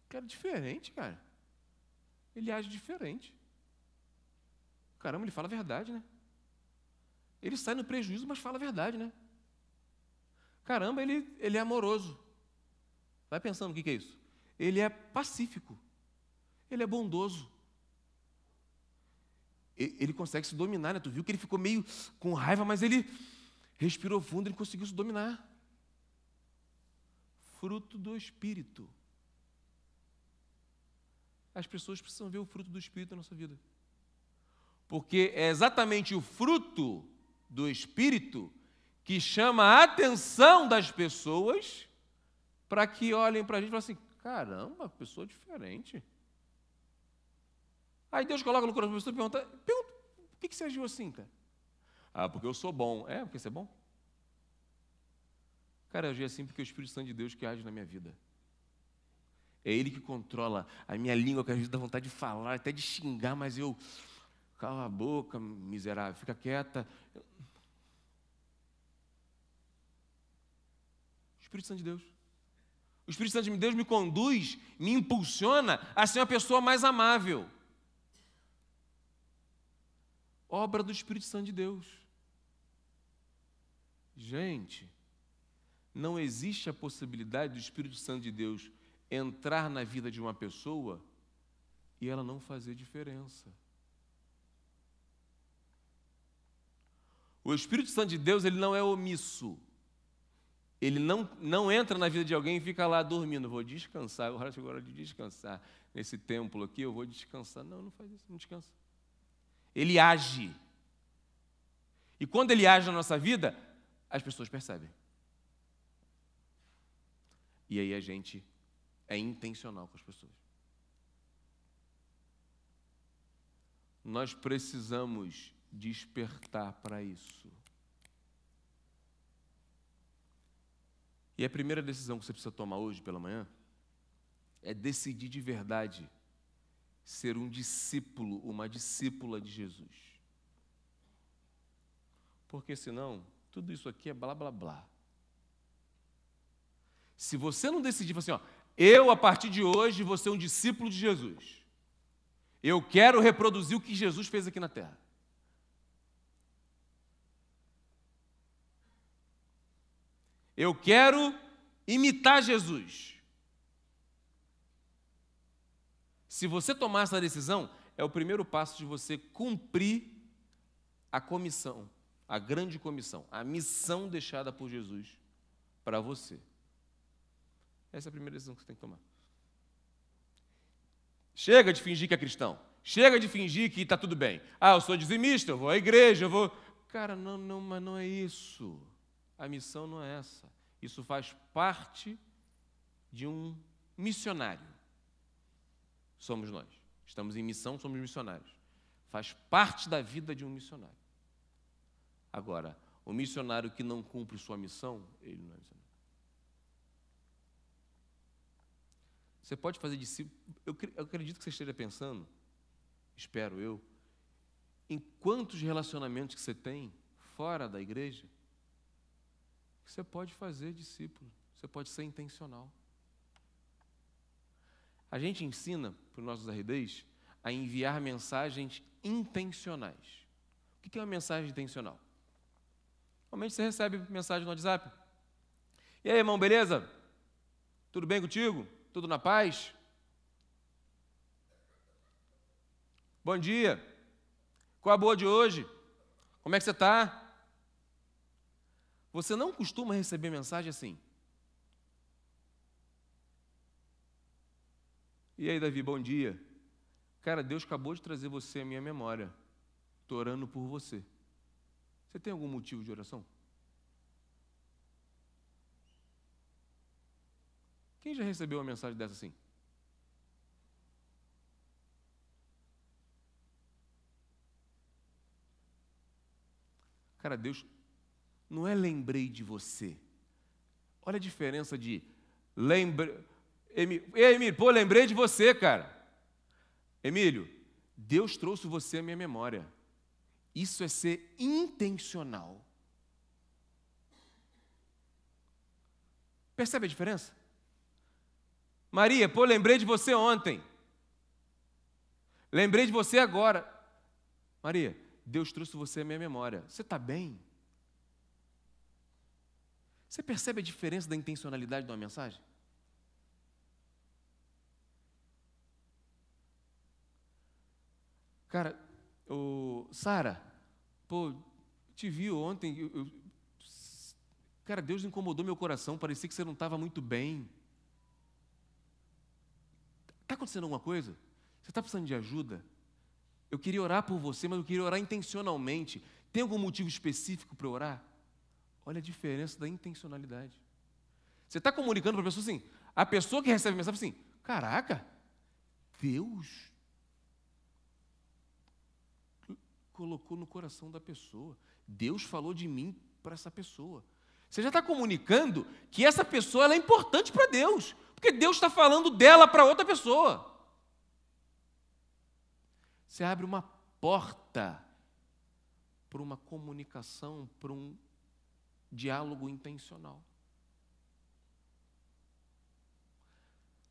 cara diferente, cara. Ele age diferente. Caramba, ele fala a verdade, né? Ele sai no prejuízo, mas fala a verdade, né? Caramba, ele, ele é amoroso. Vai pensando o que, é isso. Ele é pacífico. Ele é bondoso. Ele consegue se dominar, né? Tu viu que ele ficou meio com raiva, mas ele respirou fundo, ele conseguiu se dominar. Fruto do Espírito. As pessoas precisam ver o fruto do Espírito na nossa vida. Porque é exatamente o fruto do Espírito que chama a atenção das pessoas para que olhem para a gente e falem assim: caramba, pessoa diferente. Aí Deus coloca no coração da pessoa e pergunta: pergunta por que, que você agiu assim, cara? Ah, porque eu sou bom. É, porque você é bom? Cara, eu agi assim porque é o Espírito Santo de Deus que age na minha vida. É Ele que controla a minha língua, que às vezes dá vontade de falar, até de xingar, mas eu. Cala a boca, miserável, fica quieta. Espírito Santo de Deus. O Espírito Santo de Deus me conduz, me impulsiona a ser uma pessoa mais amável. obra do Espírito Santo de Deus. Gente, não existe a possibilidade do Espírito Santo de Deus entrar na vida de uma pessoa e ela não fazer diferença. O Espírito Santo de Deus, ele não é omisso. Ele não, não entra na vida de alguém e fica lá dormindo. Vou descansar, agora chegou a hora de descansar. Nesse templo aqui, eu vou descansar. Não, não faz isso, não descansa. Ele age. E quando ele age na nossa vida, as pessoas percebem. E aí a gente é intencional com as pessoas. Nós precisamos despertar para isso. E a primeira decisão que você precisa tomar hoje pela manhã é decidir de verdade ser um discípulo, uma discípula de Jesus. Porque senão, tudo isso aqui é blá blá blá. Se você não decidir, assim, ó, eu a partir de hoje vou ser um discípulo de Jesus. Eu quero reproduzir o que Jesus fez aqui na terra. Eu quero imitar Jesus. Se você tomar essa decisão, é o primeiro passo de você cumprir a comissão, a grande comissão, a missão deixada por Jesus para você. Essa é a primeira decisão que você tem que tomar. Chega de fingir que é cristão. Chega de fingir que está tudo bem. Ah, eu sou dizimista, eu vou à igreja, eu vou. Cara, não, não, mas não é isso. A missão não é essa. Isso faz parte de um missionário. Somos nós. Estamos em missão, somos missionários. Faz parte da vida de um missionário. Agora, o missionário que não cumpre sua missão, ele não é missionário. Você pode fazer discípulo. Eu, eu acredito que você esteja pensando, espero eu, em quantos relacionamentos que você tem fora da igreja você pode fazer discípulo, você pode ser intencional. A gente ensina para os nossos RDs a enviar mensagens intencionais. O que é uma mensagem intencional? Normalmente você recebe mensagem no WhatsApp. E aí, irmão, beleza? Tudo bem contigo? Tudo na paz? Bom dia. Qual a boa de hoje? Como é que você está? Você não costuma receber mensagem assim. E aí, Davi, bom dia. Cara, Deus acabou de trazer você à minha memória. Estou orando por você. Você tem algum motivo de oração? Quem já recebeu uma mensagem dessa assim? Cara, Deus não é lembrei de você. Olha a diferença de lembre. Ei, Emílio, pô, lembrei de você, cara. Emílio, Deus trouxe você à minha memória. Isso é ser intencional. Percebe a diferença? Maria, pô, lembrei de você ontem. Lembrei de você agora. Maria, Deus trouxe você à minha memória. Você está bem? Você percebe a diferença da intencionalidade de uma mensagem? Cara, o Sara, pô, te vi ontem. Eu, eu, cara, Deus incomodou meu coração. Parecia que você não estava muito bem. Está acontecendo alguma coisa? Você está precisando de ajuda? Eu queria orar por você, mas eu queria orar intencionalmente. Tem algum motivo específico para orar? Olha a diferença da intencionalidade. Você está comunicando para a pessoa assim, a pessoa que recebe a mensagem assim, caraca, Deus colocou no coração da pessoa. Deus falou de mim para essa pessoa. Você já está comunicando que essa pessoa é importante para Deus, porque Deus está falando dela para outra pessoa. Você abre uma porta para uma comunicação, para um diálogo intencional.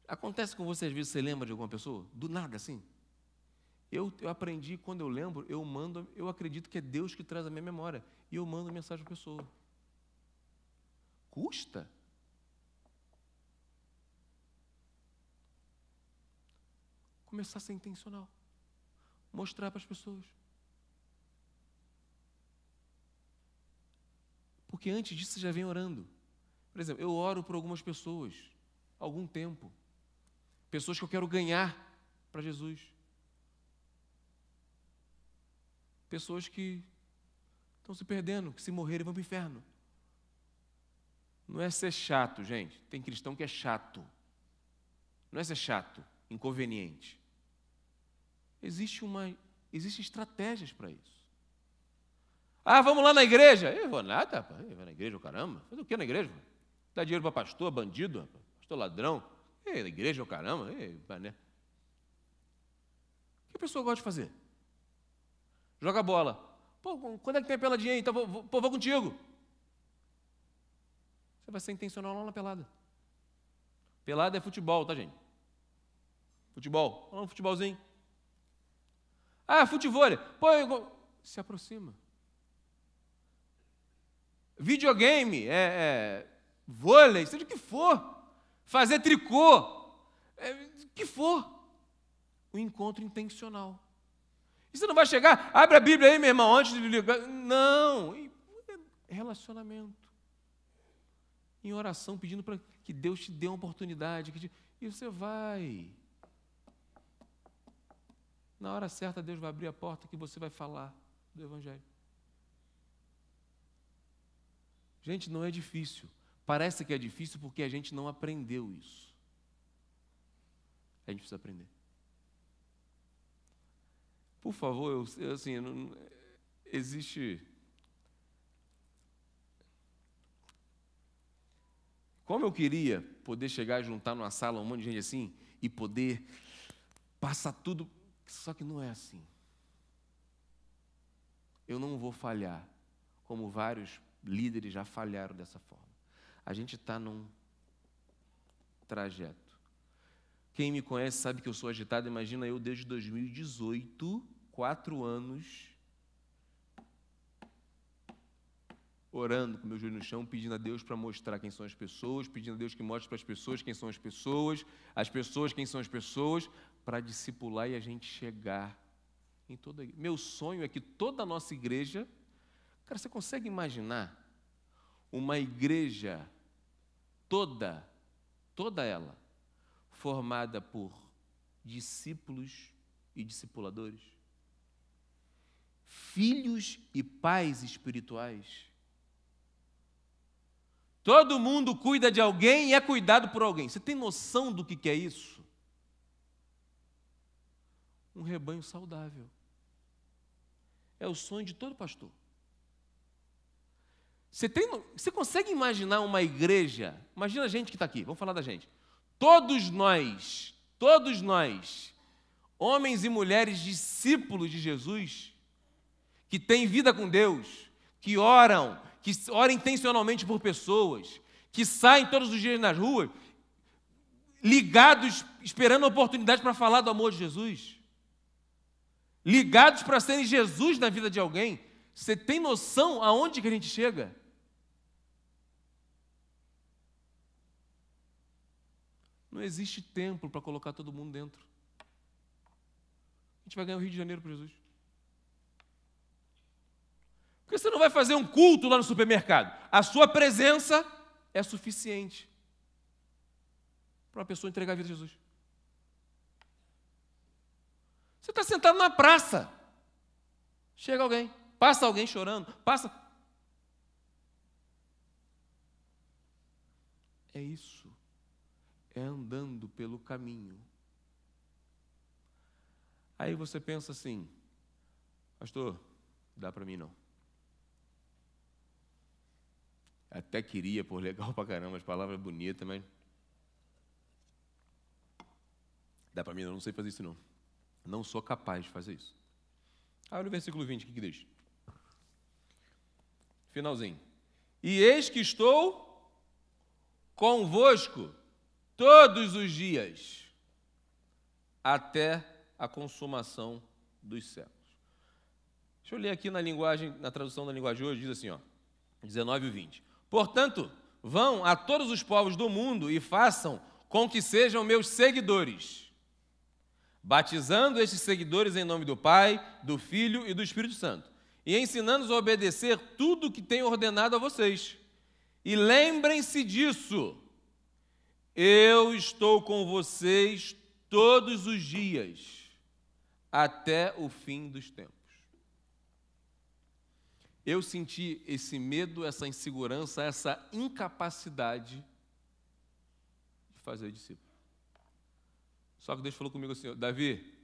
Acontece com você, às vezes, você lembra de alguma pessoa? Do nada, assim. Eu, eu aprendi, quando eu lembro, eu mando, eu acredito que é Deus que traz a minha memória. E eu mando mensagem para a pessoa. Custa? Começar a ser intencional. Mostrar para as pessoas. Porque antes disso você já vem orando. Por exemplo, eu oro por algumas pessoas, algum tempo. Pessoas que eu quero ganhar para Jesus. Pessoas que estão se perdendo, que se morrerem vão para o inferno. Não é ser chato, gente. Tem cristão que é chato. Não é ser chato, inconveniente. Existe uma, existem estratégias para isso. Ah, vamos lá na igreja. Eu vou nada, rapaz. Eu vou na igreja, caramba. Faz o que na igreja? Dá dinheiro para pastor, bandido, pastor ladrão. Ei, na igreja, caramba. Ei, né? O que a pessoa gosta de fazer? Joga bola. Pô, quando é que tem a peladinha aí? Então, vou, vou, pô, vou contigo. Você vai ser intencional lá na pelada. Pelada é futebol, tá, gente? Futebol. Vamos um futebolzinho. Ah, futebol. Pô, eu... se aproxima. Videogame, é, é, vôlei, seja o que for. Fazer tricô, é, que for. O encontro intencional. E você não vai chegar, abre a Bíblia aí, meu irmão, antes de ligar. Não. É relacionamento. Em oração, pedindo para que Deus te dê uma oportunidade. Te... E você vai. Na hora certa, Deus vai abrir a porta que você vai falar do Evangelho. Gente, não é difícil. Parece que é difícil porque a gente não aprendeu isso. A gente precisa aprender. Por favor, eu, assim, não, existe. Como eu queria poder chegar e juntar numa sala um monte de gente assim e poder passar tudo só que não é assim. Eu não vou falhar, como vários líderes já falharam dessa forma. A gente está num trajeto. Quem me conhece sabe que eu sou agitado. Imagina eu desde 2018, quatro anos, orando com meu joelho no chão, pedindo a Deus para mostrar quem são as pessoas, pedindo a Deus que mostre para as pessoas quem são as pessoas, as pessoas quem são as pessoas, para discipular e a gente chegar em toda. Meu sonho é que toda a nossa igreja. Cara, você consegue imaginar uma igreja toda, toda ela, formada por discípulos e discipuladores? Filhos e pais espirituais. Todo mundo cuida de alguém e é cuidado por alguém. Você tem noção do que é isso? um rebanho saudável. É o sonho de todo pastor. Você, tem, você consegue imaginar uma igreja? Imagina a gente que está aqui, vamos falar da gente. Todos nós, todos nós, homens e mulheres discípulos de Jesus, que têm vida com Deus, que oram, que oram intencionalmente por pessoas, que saem todos os dias nas ruas, ligados, esperando a oportunidade para falar do amor de Jesus ligados para serem Jesus na vida de alguém, você tem noção aonde que a gente chega? Não existe templo para colocar todo mundo dentro. A gente vai ganhar o Rio de Janeiro para Jesus. Porque você não vai fazer um culto lá no supermercado. A sua presença é suficiente para uma pessoa entregar a vida a Jesus. Você está sentado na praça. Chega alguém, passa alguém chorando, passa. É isso. É andando pelo caminho. Aí você pensa assim, pastor, dá para mim não. Até queria, por legal pra caramba, as palavras bonitas, mas. Dá para mim, não, não sei fazer isso não. Não sou capaz de fazer isso. Olha o versículo 20, o que, que diz? Finalzinho. E eis que estou convosco todos os dias, até a consumação dos séculos. Deixa eu ler aqui na linguagem, na tradução da linguagem hoje, diz assim, ó, 19 e 20. Portanto, vão a todos os povos do mundo e façam com que sejam meus seguidores, batizando estes seguidores em nome do Pai, do Filho e do Espírito Santo, e ensinando-os a obedecer tudo o que tenho ordenado a vocês. E lembrem-se disso. Eu estou com vocês todos os dias, até o fim dos tempos. Eu senti esse medo, essa insegurança, essa incapacidade de fazer discípulo. Só que Deus falou comigo assim: Davi,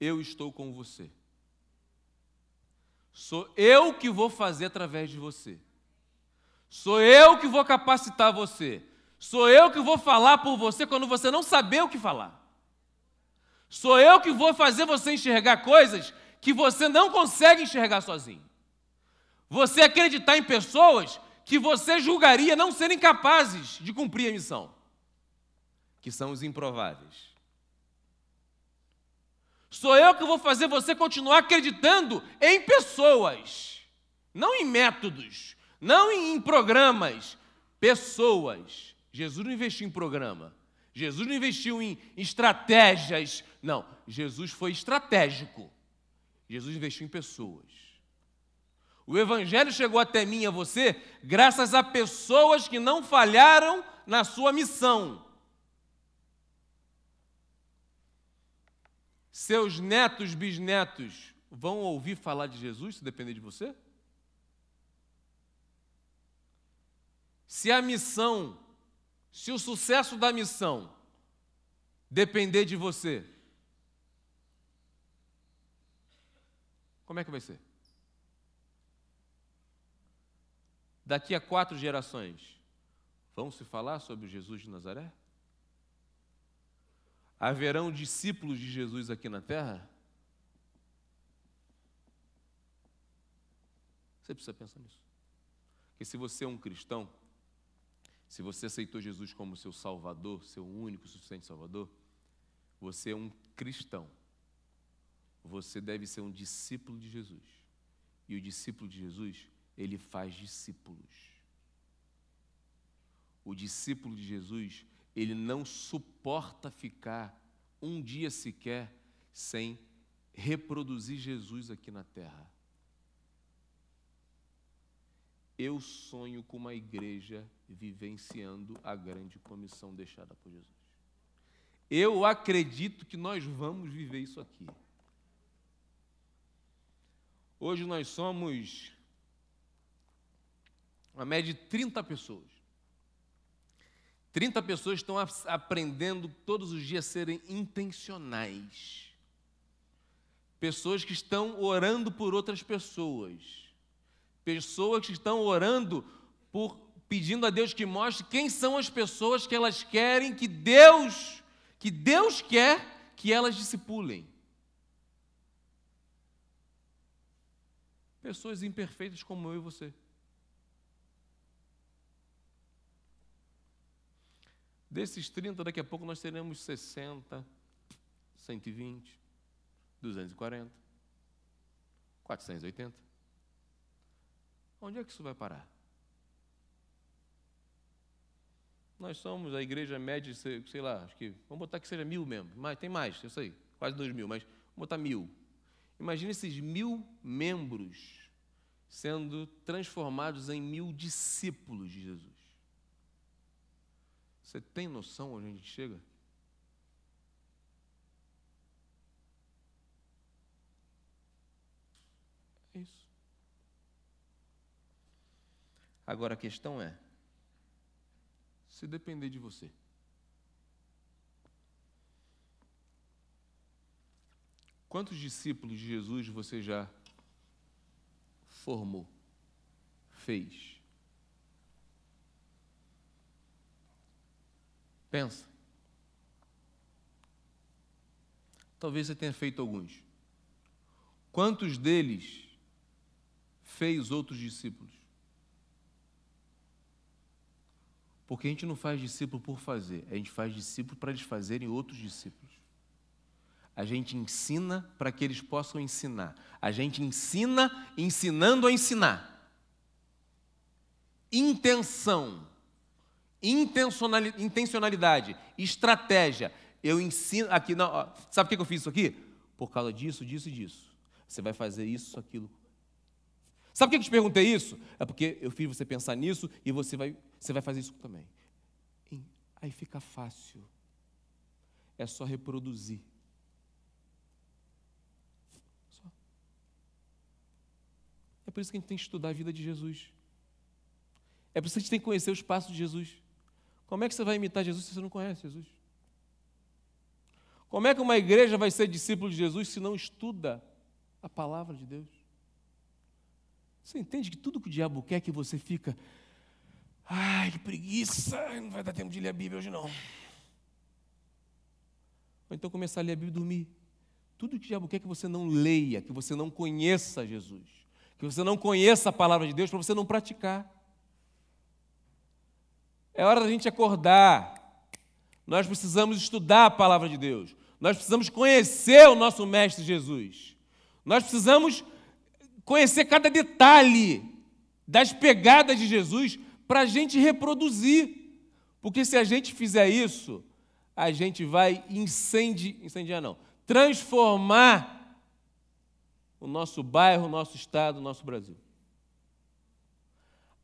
eu estou com você. Sou eu que vou fazer através de você. Sou eu que vou capacitar você. Sou eu que vou falar por você quando você não saber o que falar. Sou eu que vou fazer você enxergar coisas que você não consegue enxergar sozinho. Você acreditar em pessoas que você julgaria não serem capazes de cumprir a missão, que são os improváveis. Sou eu que vou fazer você continuar acreditando em pessoas, não em métodos, não em programas, pessoas. Jesus não investiu em programa. Jesus não investiu em estratégias. Não, Jesus foi estratégico. Jesus investiu em pessoas. O Evangelho chegou até mim e a você graças a pessoas que não falharam na sua missão. Seus netos, bisnetos vão ouvir falar de Jesus se depender de você? Se a missão, se o sucesso da missão depender de você, como é que vai ser? daqui a quatro gerações, vão se falar sobre Jesus de Nazaré? Haverão discípulos de Jesus aqui na terra? Você precisa pensar nisso. Porque se você é um cristão, se você aceitou Jesus como seu Salvador, seu único suficiente Salvador, você é um cristão. Você deve ser um discípulo de Jesus. E o discípulo de Jesus ele faz discípulos. O discípulo de Jesus, ele não suporta ficar um dia sequer sem reproduzir Jesus aqui na terra. Eu sonho com uma igreja vivenciando a grande comissão deixada por Jesus. Eu acredito que nós vamos viver isso aqui. Hoje nós somos uma média de 30 pessoas. 30 pessoas estão aprendendo todos os dias a serem intencionais. Pessoas que estão orando por outras pessoas. Pessoas que estão orando por pedindo a Deus que mostre quem são as pessoas que elas querem que Deus, que Deus quer que elas discipulem. Pessoas imperfeitas como eu e você. Desses 30, daqui a pouco nós teremos 60, 120, 240, 480. Onde é que isso vai parar? Nós somos a igreja média, sei lá, acho que, vamos botar que seja mil mesmo, mas tem mais, eu sei, quase dois mil, mas vamos botar mil. Imagine esses mil membros sendo transformados em mil discípulos de Jesus. Você tem noção onde a gente chega? É isso. Agora a questão é: se depender de você, quantos discípulos de Jesus você já formou, fez? Pensa. Talvez você tenha feito alguns. Quantos deles fez outros discípulos? Porque a gente não faz discípulo por fazer, a gente faz discípulo para eles fazerem outros discípulos. A gente ensina para que eles possam ensinar. A gente ensina ensinando a ensinar. Intenção, intencionalidade, estratégia. Eu ensino aqui, não, ó, sabe por que eu fiz isso aqui? Por causa disso, disso e disso. Você vai fazer isso, aquilo. Sabe por que eu te perguntei isso? É porque eu fiz você pensar nisso e você vai, você vai fazer isso também. Aí fica fácil. É só reproduzir. Só. É por isso que a gente tem que estudar a vida de Jesus. É por isso que a gente tem que conhecer os passos de Jesus. Como é que você vai imitar Jesus se você não conhece Jesus? Como é que uma igreja vai ser discípulo de Jesus se não estuda a palavra de Deus? Você entende que tudo que o diabo quer é que você fica, ai, que preguiça, não vai dar tempo de ler a Bíblia hoje não. Ou então começar a ler a Bíblia e dormir. Tudo que o diabo quer que você não leia, que você não conheça Jesus, que você não conheça a palavra de Deus para você não praticar. É hora da gente acordar. Nós precisamos estudar a palavra de Deus. Nós precisamos conhecer o nosso Mestre Jesus. Nós precisamos conhecer cada detalhe das pegadas de Jesus para a gente reproduzir. Porque se a gente fizer isso, a gente vai incendiar, incendiar não, transformar o nosso bairro, o nosso estado, o nosso Brasil.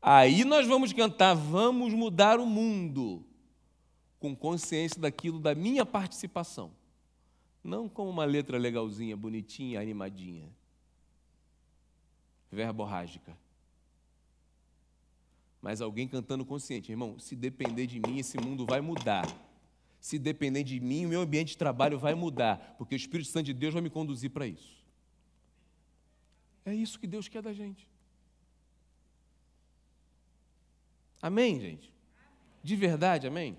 Aí nós vamos cantar, vamos mudar o mundo, com consciência daquilo da minha participação. Não como uma letra legalzinha, bonitinha, animadinha. Verborrágica. Mas alguém cantando consciente, irmão, se depender de mim, esse mundo vai mudar. Se depender de mim, o meu ambiente de trabalho vai mudar, porque o Espírito Santo de Deus vai me conduzir para isso. É isso que Deus quer da gente. Amém, gente? De verdade, amém?